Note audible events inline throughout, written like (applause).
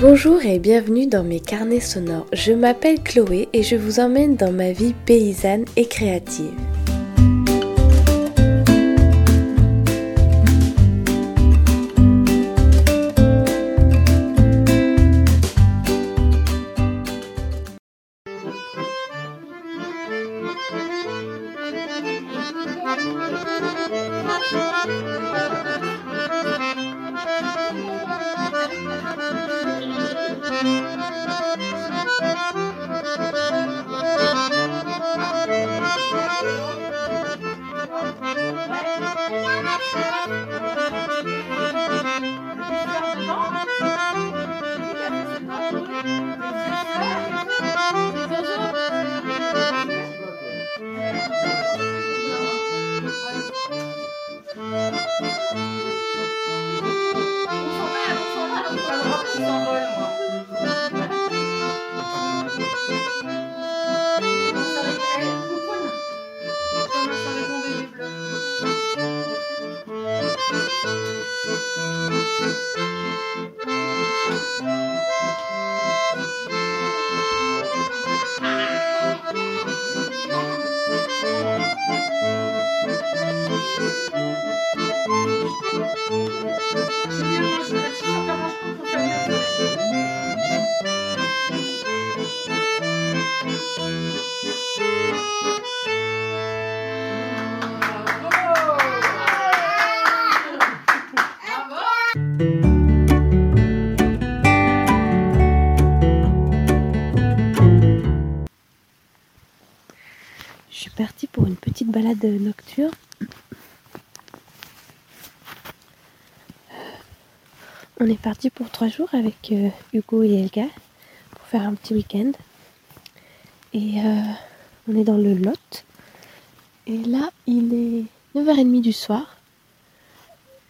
Bonjour et bienvenue dans mes carnets sonores. Je m'appelle Chloé et je vous emmène dans ma vie paysanne et créative. Nocturne. On est parti pour trois jours avec euh, Hugo et Elga pour faire un petit week-end. Et euh, on est dans le Lot. Et là, il est 9h30 du soir.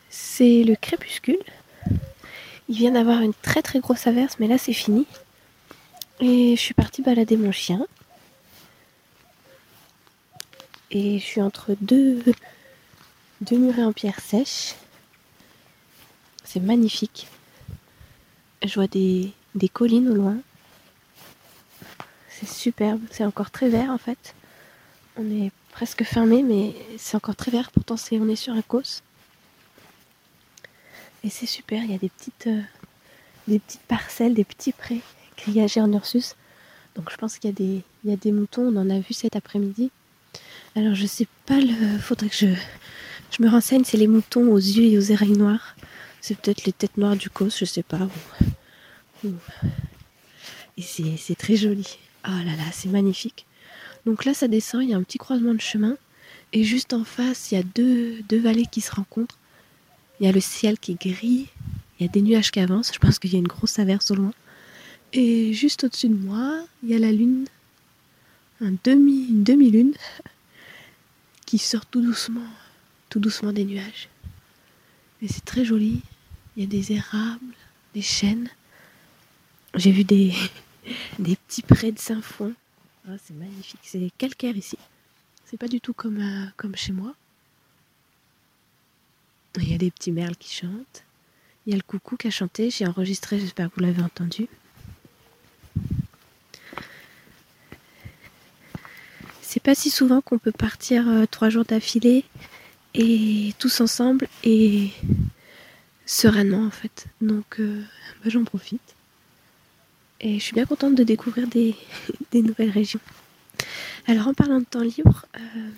C'est le crépuscule. Il vient d'avoir une très très grosse averse, mais là c'est fini. Et je suis partie balader mon chien. Et je suis entre deux, deux murets en pierre sèche. C'est magnifique. Je vois des, des collines au loin. C'est superbe. C'est encore très vert en fait. On est presque fermé, mais c'est encore très vert. Pourtant, on est sur un cos. Et c'est super. Il y a des petites, euh, des petites parcelles, des petits prés grillagés en Ursus. Donc je pense qu'il y y a des moutons. On en a vu cet après-midi. Alors je sais pas le. Faudrait que je, je me renseigne. C'est les moutons aux yeux et aux oreilles noires. C'est peut-être les têtes noires du cos, je sais pas. Et c'est, très joli. Oh là là, c'est magnifique. Donc là, ça descend. Il y a un petit croisement de chemin. Et juste en face, il y a deux, vallées qui se rencontrent. Il y a le ciel qui est gris. Il y a des nuages qui avancent. Je pense qu'il y a une grosse averse au loin. Et juste au-dessus de moi, il y a la lune. Un une demi-lune qui sort tout doucement, tout doucement des nuages. Et c'est très joli. Il y a des érables, des chênes. J'ai vu des, (laughs) petits prés de Saint-Fond. Ah, c'est magnifique. C'est calcaire ici. C'est pas du tout comme, euh, comme chez moi. Il y a des petits merles qui chantent. Il y a le coucou qui a chanté. J'ai enregistré, j'espère que vous l'avez entendu. C'est pas si souvent qu'on peut partir euh, trois jours d'affilée et tous ensemble et sereinement en fait. Donc euh, bah, j'en profite. Et je suis bien contente de découvrir des, (laughs) nouvelles régions. Alors en parlant de temps libre, euh,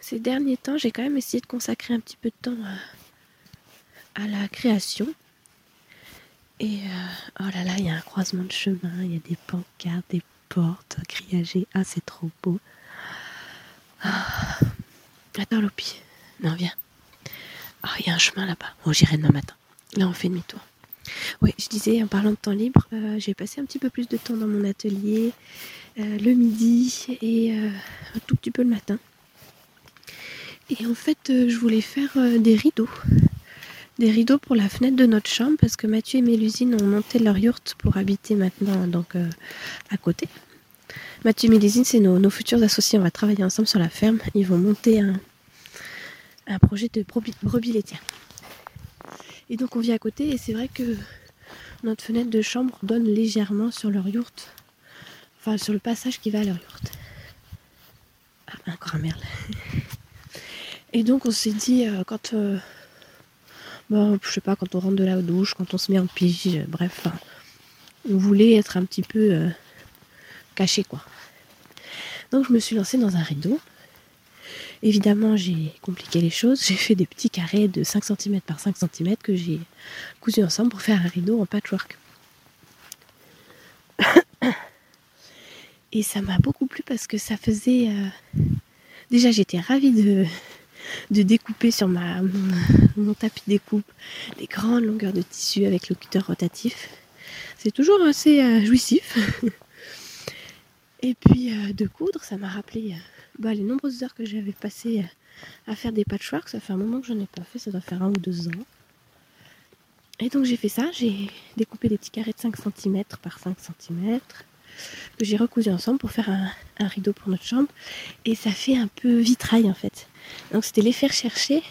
ces derniers temps, j'ai quand même essayé de consacrer un petit peu de temps à, la création. Et oh là là, il y a un croisement de chemin, il y a des pancartes, des portes grillagées. Ah, c'est trop beau. Ah. Attends, Lopi. Non, viens. Ah, il y a un chemin là-bas. Oh, j'irai demain matin. Là, on fait demi-tour. Oui, je disais, en parlant de temps libre, euh, j'ai passé un petit peu plus de temps dans mon atelier euh, le midi et euh, un tout petit peu le matin. Et en fait, je voulais faire des rideaux. Des rideaux pour la fenêtre de notre chambre parce que Mathieu et Mélusine ont monté leur yourte pour habiter maintenant donc euh, à côté. Mathieu et Mélusine, c'est nos, futurs associés. On va travailler ensemble sur la ferme. Ils vont monter un, projet de brebis, laitières. Et donc on vit à côté et c'est vrai que notre fenêtre de chambre donne légèrement sur leur yourte. Enfin, sur le passage qui va à leur yourte. Ah, encore un merle. Et donc, on s'est dit, euh, quand. Euh, bon, je sais pas, quand on rentre de la douche, quand on se met en pige, euh, bref, on voulait être un petit peu caché, quoi. Donc, je me suis lancée dans un rideau. Évidemment, j'ai compliqué les choses. J'ai fait des petits carrés de 5 cm par 5 cm que j'ai cousus ensemble pour faire un rideau en patchwork. Et ça m'a beaucoup plu parce que ça faisait. Euh, déjà, j'étais ravie de, de découper sur mon, tapis découpe des grandes longueurs de tissu avec le cutter rotatif. C'est toujours assez euh, jouissif. Et puis euh, de coudre, ça m'a rappelé bah, les nombreuses heures que j'avais passées à faire des patchworks. Ça fait un moment que je n'en ai pas fait, ça doit faire un ou deux ans. Et donc j'ai fait ça, j'ai découpé des petits carrés de 5 cm par 5 cm que j'ai recousu ensemble pour faire un, rideau pour notre chambre. Et ça fait un peu vitrail en fait. Donc c'était les faire chercher.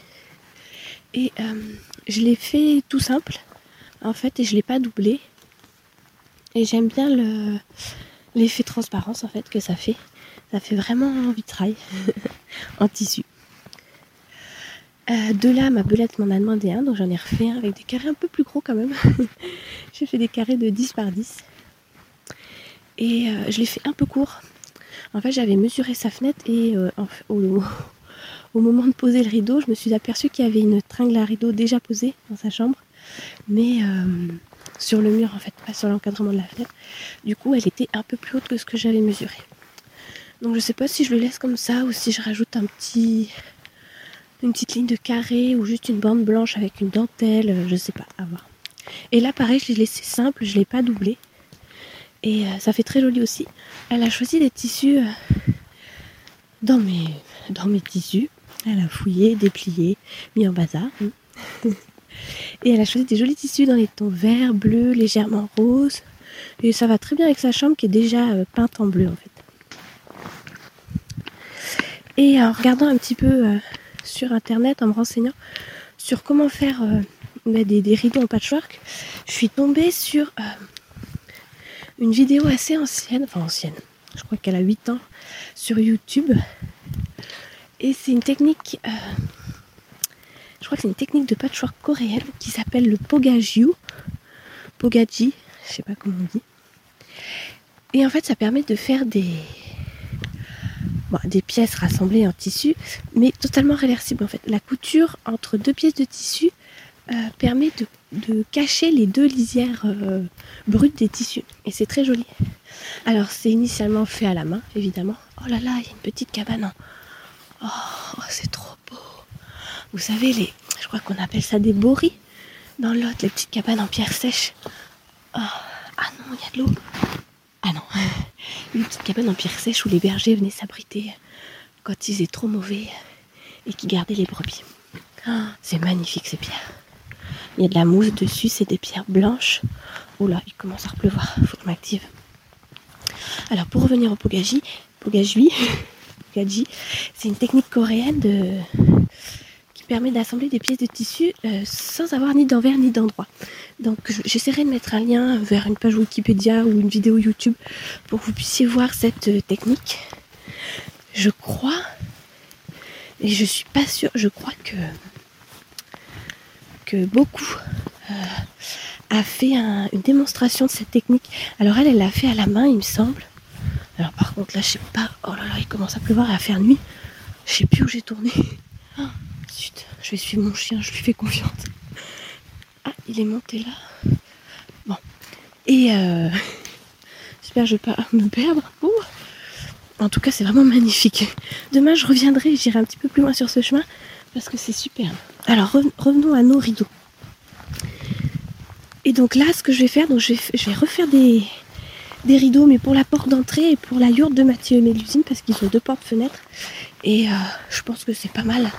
Et euh, je l'ai fait tout simple en fait et je l'ai pas doublé. Et j'aime bien l'effet transparence en fait que ça fait. Ça fait vraiment vitrail (laughs) en tissu. Euh, de là, ma belette m'en a demandé un, donc j'en ai refait un avec des carrés un peu plus gros quand même. (laughs) J'ai fait des carrés de 10 par 10. Et euh, je l'ai fait un peu court. En fait, j'avais mesuré sa fenêtre et euh, (laughs) au, moment de poser le rideau, je me suis aperçue qu'il y avait une tringle à rideau déjà posée dans sa chambre, mais sur le mur en fait, pas sur l'encadrement de la fenêtre. Du coup, elle était un peu plus haute que ce que j'avais mesuré. Donc je sais pas si je le laisse comme ça ou si je rajoute une petite ligne de carré ou juste une bande blanche avec une dentelle, euh, je sais pas, à voir. Et là pareil, je l'ai laissé simple, je l'ai pas doublé. Et euh, ça fait très joli aussi. Elle a choisi des tissus euh, dans, mes, dans mes tissus. Elle a fouillé, déplié, mis en bazar. (laughs) Et elle a choisi des jolis tissus dans les tons vert, bleu, légèrement rose. Et ça va très bien avec sa chambre qui est déjà peinte en bleu en fait. Et en regardant un petit peu euh, sur internet, en me renseignant sur comment faire euh, bah, des, rideaux en patchwork, je suis tombée sur euh, une vidéo assez ancienne, enfin ancienne, je crois qu'elle a 8 ans, sur YouTube. Et c'est une technique, je crois que c'est une technique de patchwork coréenne qui s'appelle le Pogajiu. Pogaji, je sais pas comment on dit. Et en fait, ça permet de faire des, des pièces rassemblées en tissu, mais totalement réversibles en fait. La couture entre deux pièces de tissu euh, permet de, cacher les deux lisières euh, brutes des tissus. Et c'est très joli. Alors c'est initialement fait à la main, évidemment. Oh là là, il y a une petite cabane. Oh, c'est trop beau. Vous savez, les, je crois qu'on appelle ça des boris dans l'autre, les petites cabanes en pierre sèche. Oh, ah non, il y a de l'eau. Ah non, (laughs) une petite cabane en pierre sèche où les bergers venaient s'abriter quand ils étaient trop mauvais et qui gardaient les brebis. Ah, c'est magnifique ces pierres. Il y a de la mousse dessus, c'est des pierres blanches. Là, il commence à repleuvoir, faut que je m'active. Alors pour revenir au pogaji, pogaji, (laughs) c'est une technique coréenne de permet d'assembler des pièces de tissu euh, sans avoir ni d'envers ni d'endroit. Donc j'essaierai de mettre un lien vers une page Wikipédia ou une vidéo YouTube pour que vous puissiez voir cette euh, technique. Je crois, et je suis pas sûre, je crois que, beaucoup euh, a fait une démonstration de cette technique. Alors elle, elle l'a fait à la main, il me semble. Alors par contre là, je sais pas. Oh là là, il commence à pleuvoir et à faire nuit. Je sais plus où j'ai tourné. (laughs) Ah je vais suivre mon chien, je lui fais confiance. Ah, il est monté là. Bon. Et euh, (laughs) j'espère je vais pas me perdre. En tout cas, c'est vraiment magnifique. Demain, je reviendrai, j'irai un petit peu plus loin sur ce chemin parce que c'est super. Alors, revenons à nos rideaux. Et donc là, ce que je vais faire, donc je vais, refaire des, des rideaux, mais pour la porte d'entrée et pour la yourte de Mathieu et Mélusine, parce qu'ils ont deux portes-fenêtres. Et euh, je pense que c'est pas mal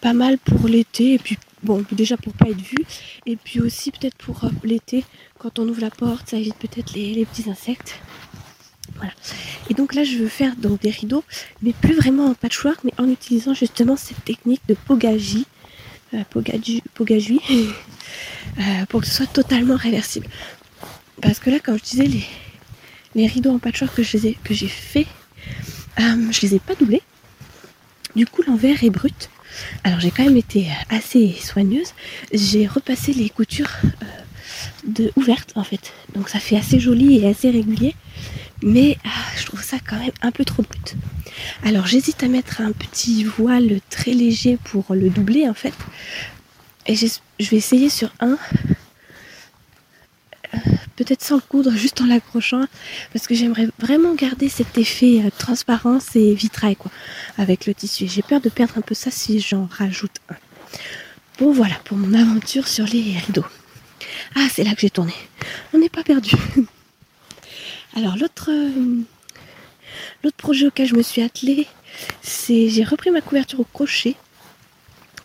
pas mal pour l'été et puis bon déjà pour pas être vu et puis aussi peut-être pour euh, l'été quand on ouvre la porte ça évite peut-être les, petits insectes et donc là je veux faire donc des rideaux mais plus vraiment en patchwork mais en utilisant justement cette technique de pogaji euh, (laughs) euh, pour que ce soit totalement réversible. Parce que là, comme je disais, les, les rideaux en patchwork que j'ai fait, euh, je les ai pas doublés. Du coup, l'envers est brut. Alors j'ai quand même été assez soigneuse. J'ai repassé les coutures de ouvertes en fait. Donc ça fait assez joli et assez régulier. Mais ah, je trouve ça quand même un peu trop brut. Alors j'hésite à mettre un petit voile très léger pour le doubler en fait. Et je vais essayer sur un. Euh, peut-être sans le coudre, (laughs) juste en l'accrochant. Parce que j'aimerais vraiment garder cet effet euh, transparence et vitrail quoi. Avec le tissu. J'ai peur de perdre un peu ça si j'en rajoute un. Bon voilà pour mon aventure sur les rideaux. Ah c'est là que j'ai tourné. On n'est pas perdu. (laughs) Alors l'autre euh, L'autre projet auquel je me suis attelée, c'est j'ai repris ma couverture au crochet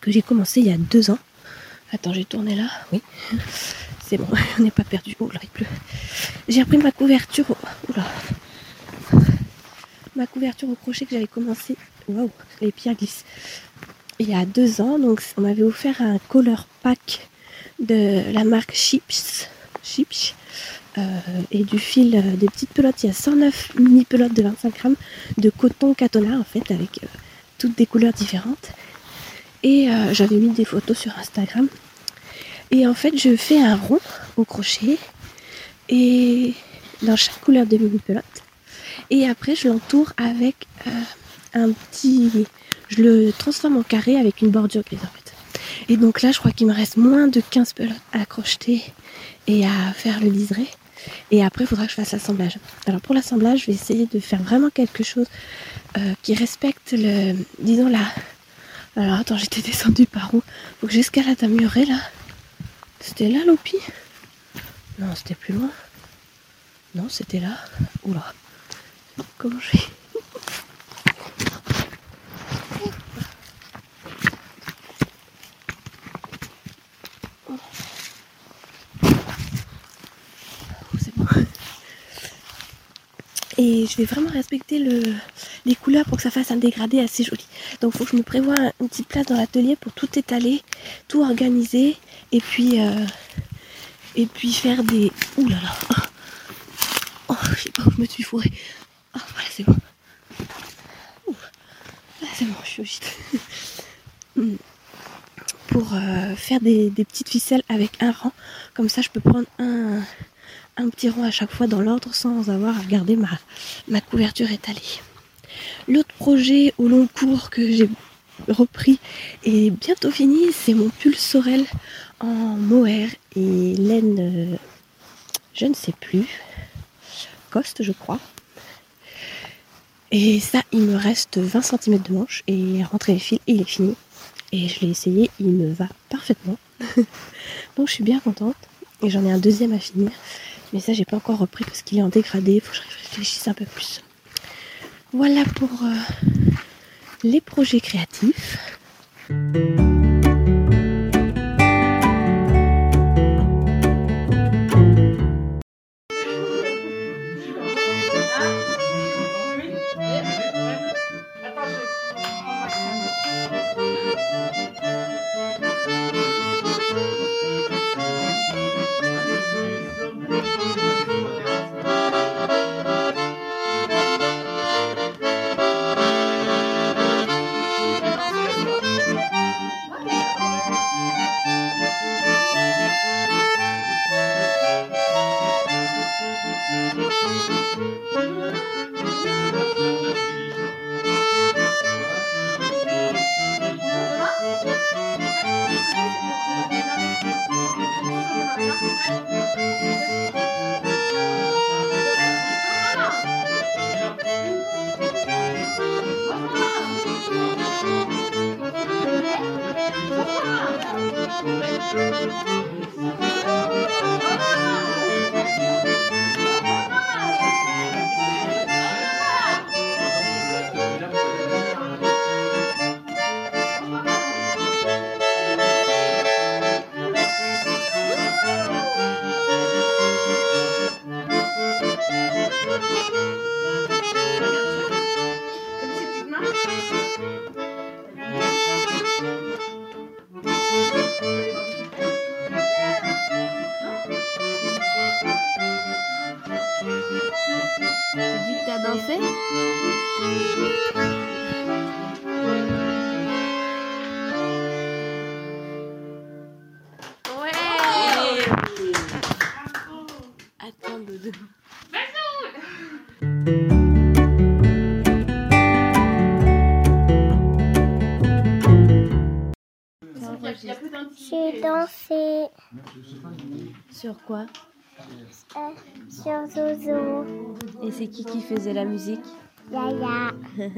que j'ai commencé il y a deux ans. Attends, j'ai tourné là. Oui. C'est bon, (laughs) on n'est pas perdu. Oh là, il pleut. J'ai repris ma couverture au... Ma couverture au crochet que j'avais commencé. Waouh, les pierres glissent. Il y a deux ans, donc on m'avait offert un color pack de la marque Chips. Chips et du fil, euh, des petites pelotes. Il y a 109 mini pelotes de 25 grammes de coton catona en fait, avec euh, toutes des couleurs différentes. Et j'avais mis des photos sur Instagram. Et en fait, je fais un rond au crochet et dans chaque couleur de mini pelote. Et après, je l'entoure avec un petit. Je le transforme en carré avec une bordure en fait. Et donc là, je crois qu'il me reste moins de 15 pelotes à crocheter et à faire le liseré. Et après, il faudra que je fasse l'assemblage. Alors pour l'assemblage, je vais essayer de faire vraiment quelque chose euh, qui respecte le, disons là. Alors attends, j'étais descendue par où? Faut que j'escalade à Muret là. C'était là l'opi Non, c'était plus loin. Non, c'était là. Oula. Comment je fais? Et je vais vraiment respecter les couleurs pour que ça fasse un dégradé assez joli. Donc il faut que je me prévoie une petite place dans l'atelier pour tout étaler, tout organiser et puis euh, et puis faire des. Ouh là là (laughs) Oh, je sais pas où je me suis fourrée. Ah voilà c'est bon. Là c'est bon, je suis au (laughs) hmm. pour euh, faire des, petites ficelles avec un rang. Comme ça je peux prendre un, un petit rond à chaque fois dans l'ordre sans avoir à regarder ma, couverture étalée. L'autre projet au long cours que j'ai repris et bientôt fini, c'est mon pull Sorel en mohair et laine, euh, je ne sais plus, coste je crois. Et ça, il me reste 20 cm de manche et rentrer les fils il est fini. Et je l'ai essayé, il me va parfaitement. (laughs) Donc je suis bien contente. Et j'en ai un deuxième à finir. Mais ça, j'ai pas encore repris parce qu'il est en dégradé. Il faut que je réfléchisse un peu plus. Voilà pour euh, les projets créatifs. J'ai dansé. Sur quoi? Euh, sur Zozo. Et c'est qui qui faisait la musique? dạ dạ. (laughs)